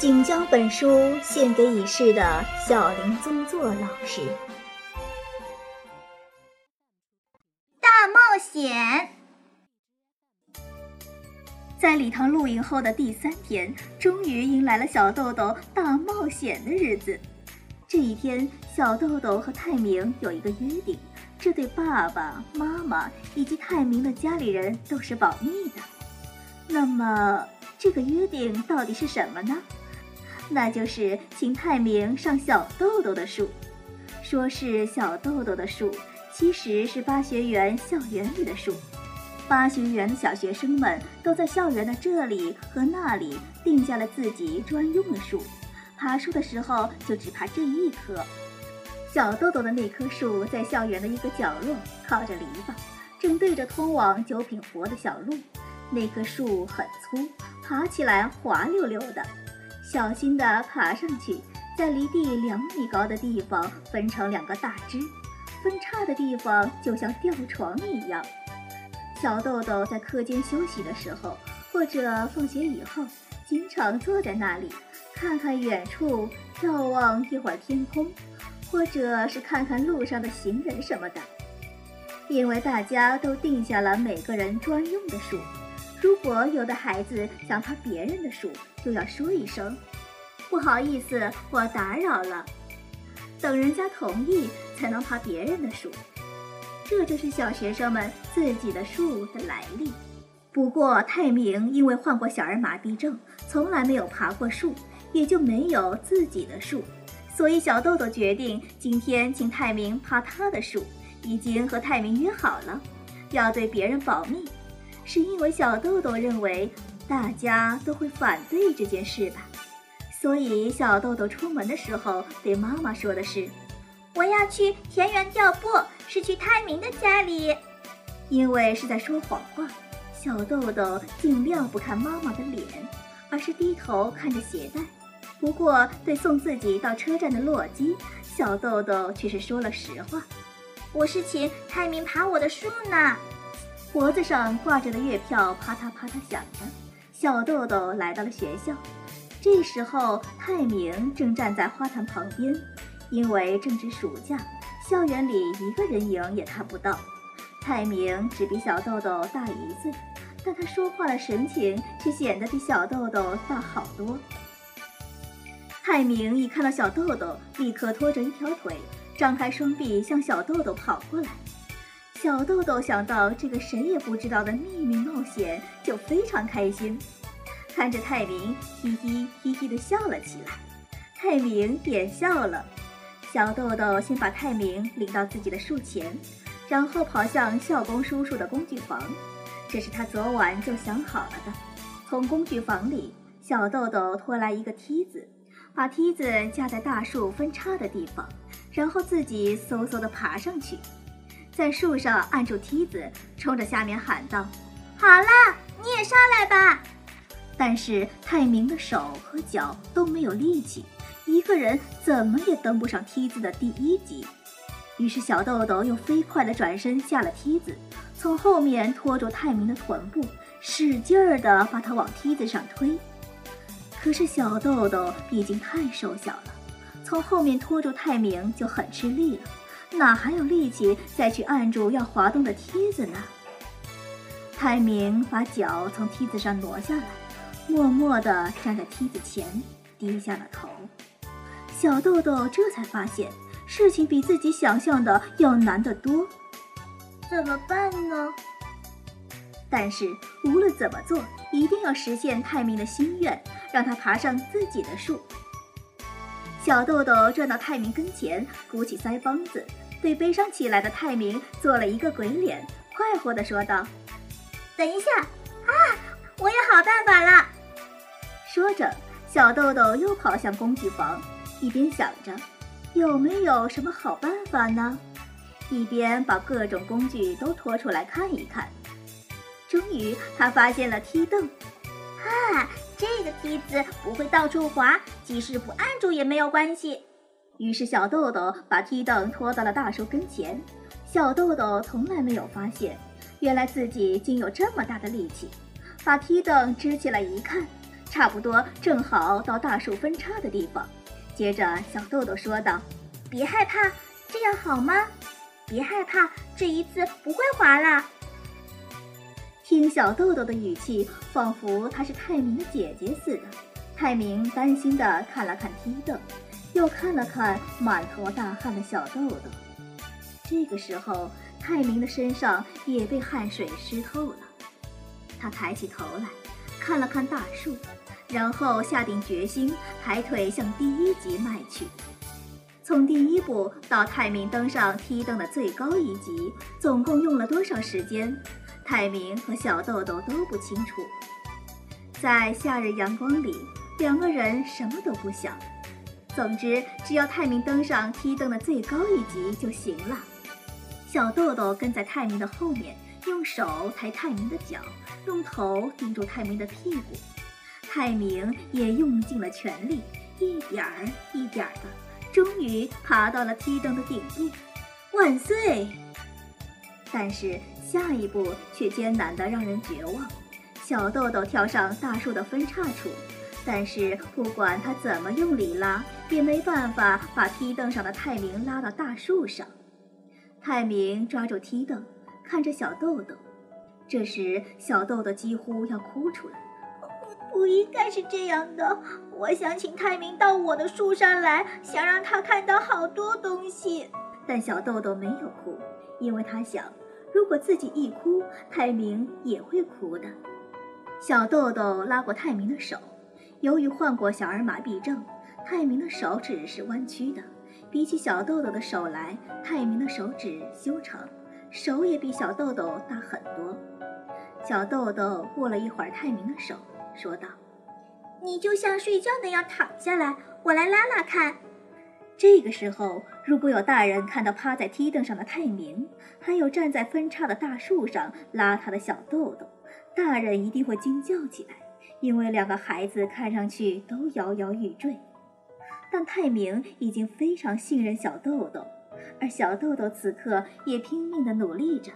仅将本书献给已逝的小林宗作老师。大冒险，在礼堂露营后的第三天，终于迎来了小豆豆大冒险的日子。这一天，小豆豆和泰明有一个约定，这对爸爸妈妈以及泰明的家里人都是保密的。那么，这个约定到底是什么呢？那就是请泰明上小豆豆的树，说是小豆豆的树，其实是巴学园校园里的树。巴学园的小学生们都在校园的这里和那里定下了自己专用的树，爬树的时候就只爬这一棵。小豆豆的那棵树在校园的一个角落，靠着篱笆，正对着通往九品湖的小路。那棵树很粗，爬起来滑溜溜的。小心地爬上去，在离地两米高的地方分成两个大枝，分叉的地方就像吊床一样。小豆豆在课间休息的时候，或者放学以后，经常坐在那里，看看远处，眺望一会儿天空，或者是看看路上的行人什么的。因为大家都定下了每个人专用的树。如果有的孩子想爬别人的树，就要说一声“不好意思，我打扰了”，等人家同意才能爬别人的树。这就是小学生们自己的树的来历。不过泰明因为患过小儿麻痹症，从来没有爬过树，也就没有自己的树。所以小豆豆决定今天请泰明爬他的树，已经和泰明约好了，要对别人保密。是因为小豆豆认为大家都会反对这件事吧，所以小豆豆出门的时候对妈妈说的是：“我要去田园调布，是去泰明的家里。”因为是在说谎话，小豆豆尽量不看妈妈的脸，而是低头看着鞋带。不过对送自己到车站的洛基，小豆豆却是说了实话：“我是请泰明爬我的树呢。”脖子上挂着的月票啪嗒啪嗒响着，小豆豆来到了学校。这时候，泰明正站在花坛旁边，因为正值暑假，校园里一个人影也看不到。泰明只比小豆豆大一岁，但他说话的神情却显得比小豆豆大好多。泰明一看到小豆豆，立刻拖着一条腿，张开双臂向小豆豆跑过来。小豆豆想到这个谁也不知道的秘密冒险，就非常开心，看着泰明，嘿嘿嘿嘿地笑了起来。泰明也笑了。小豆豆先把泰明领到自己的树前，然后跑向校工叔叔的工具房。这是他昨晚就想好了的。从工具房里，小豆豆拖来一个梯子，把梯子架在大树分叉的地方，然后自己嗖嗖地爬上去。在树上按住梯子，冲着下面喊道：“好了，你也上来吧。”但是泰明的手和脚都没有力气，一个人怎么也登不上梯子的第一级。于是小豆豆又飞快地转身下了梯子，从后面拖住泰明的臀部，使劲儿地把他往梯子上推。可是小豆豆毕竟太瘦小了，从后面拖住泰明就很吃力了。哪还有力气再去按住要滑动的梯子呢？泰明把脚从梯子上挪下来，默默地站在梯子前，低下了头。小豆豆这才发现事情比自己想象的要难得多。怎么办呢？但是无论怎么做，一定要实现泰明的心愿，让他爬上自己的树。小豆豆转到泰明跟前，鼓起腮帮子，对悲伤起来的泰明做了一个鬼脸，快活地说道：“等一下，啊，我有好办法了！”说着，小豆豆又跑向工具房，一边想着有没有什么好办法呢，一边把各种工具都拖出来看一看。终于，他发现了梯凳。啊，这个梯子不会到处滑，即使不按住也没有关系。于是，小豆豆把梯凳拖到了大树跟前。小豆豆从来没有发现，原来自己竟有这么大的力气。把梯凳支起来一看，差不多正好到大树分叉的地方。接着，小豆豆说道：“别害怕，这样好吗？别害怕，这一次不会滑啦。”听小豆豆的语气，仿佛她是泰明的姐姐似的。泰明担心地看了看梯凳，又看了看满头大汗的小豆豆。这个时候，泰明的身上也被汗水湿透了。他抬起头来，看了看大树，然后下定决心，抬腿向第一级迈去。从第一步到泰明登上梯凳的最高一级，总共用了多少时间？泰明和小豆豆都不清楚。在夏日阳光里，两个人什么都不想。总之，只要泰明登上梯凳的最高一级就行了。小豆豆跟在泰明的后面。用手抬泰明的脚，用头顶住泰明的屁股，泰明也用尽了全力，一点儿一点儿的，终于爬到了梯凳的顶部。万岁！但是下一步却艰难的让人绝望。小豆豆跳上大树的分叉处，但是不管他怎么用力拉，也没办法把梯凳上的泰明拉到大树上。泰明抓住梯凳。看着小豆豆，这时小豆豆几乎要哭出来。不应该是这样的，我想请泰明到我的树上来，想让他看到好多东西。但小豆豆没有哭，因为他想，如果自己一哭，泰明也会哭的。小豆豆拉过泰明的手，由于患过小儿麻痹症，泰明的手指是弯曲的，比起小豆豆的手来，泰明的手指修长。手也比小豆豆大很多。小豆豆握了一会儿泰明的手，说道：“你就像睡觉那样躺下来，我来拉拉看。”这个时候，如果有大人看到趴在梯凳上的泰明，还有站在分叉的大树上拉他的小豆豆，大人一定会惊叫起来，因为两个孩子看上去都摇摇欲坠。但泰明已经非常信任小豆豆。而小豆豆此刻也拼命地努力着，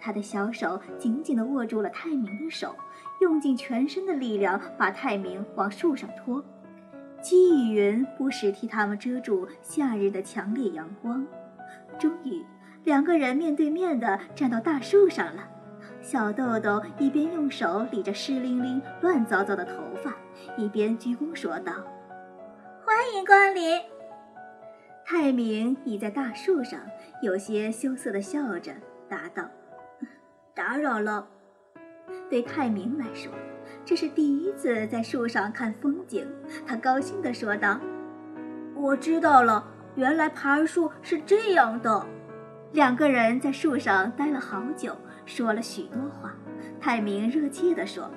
他的小手紧紧地握住了泰明的手，用尽全身的力量把泰明往树上拖。积雨云不时替他们遮住夏日的强烈阳光。终于，两个人面对面地站到大树上了。小豆豆一边用手理着湿淋淋、乱糟糟的头发，一边鞠躬说道：“欢迎光临。”泰明倚在大树上，有些羞涩地笑着答道：“打扰了。”对泰明来说，这是第一次在树上看风景。他高兴地说道：“我知道了，原来爬树是这样的。”两个人在树上待了好久，说了许多话。泰明热切地说：“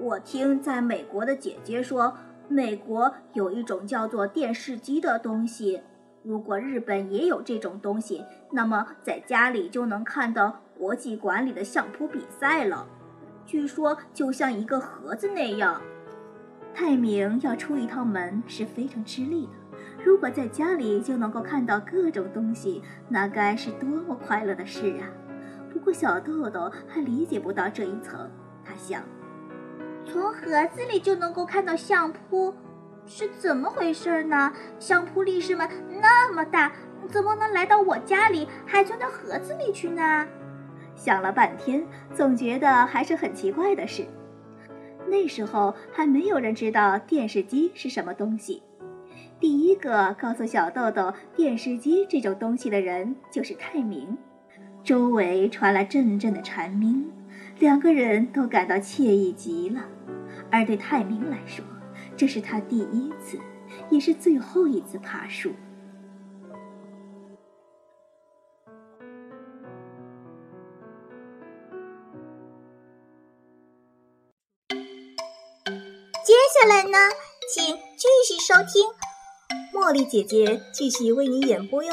我听在美国的姐姐说，美国有一种叫做电视机的东西。”如果日本也有这种东西，那么在家里就能看到国际馆里的相扑比赛了。据说就像一个盒子那样。泰明要出一趟门是非常吃力的。如果在家里就能够看到各种东西，那该是多么快乐的事啊！不过小豆豆还理解不到这一层。他想，从盒子里就能够看到相扑。是怎么回事呢？相扑力士们那么大，怎么能来到我家里，还钻到盒子里去呢？想了半天，总觉得还是很奇怪的事。那时候还没有人知道电视机是什么东西。第一个告诉小豆豆电视机这种东西的人就是泰明。周围传来阵阵的蝉鸣，两个人都感到惬意极了。而对泰明来说，这是他第一次，也是最后一次爬树。接下来呢，请继续收听，茉莉姐姐继续为你演播哟。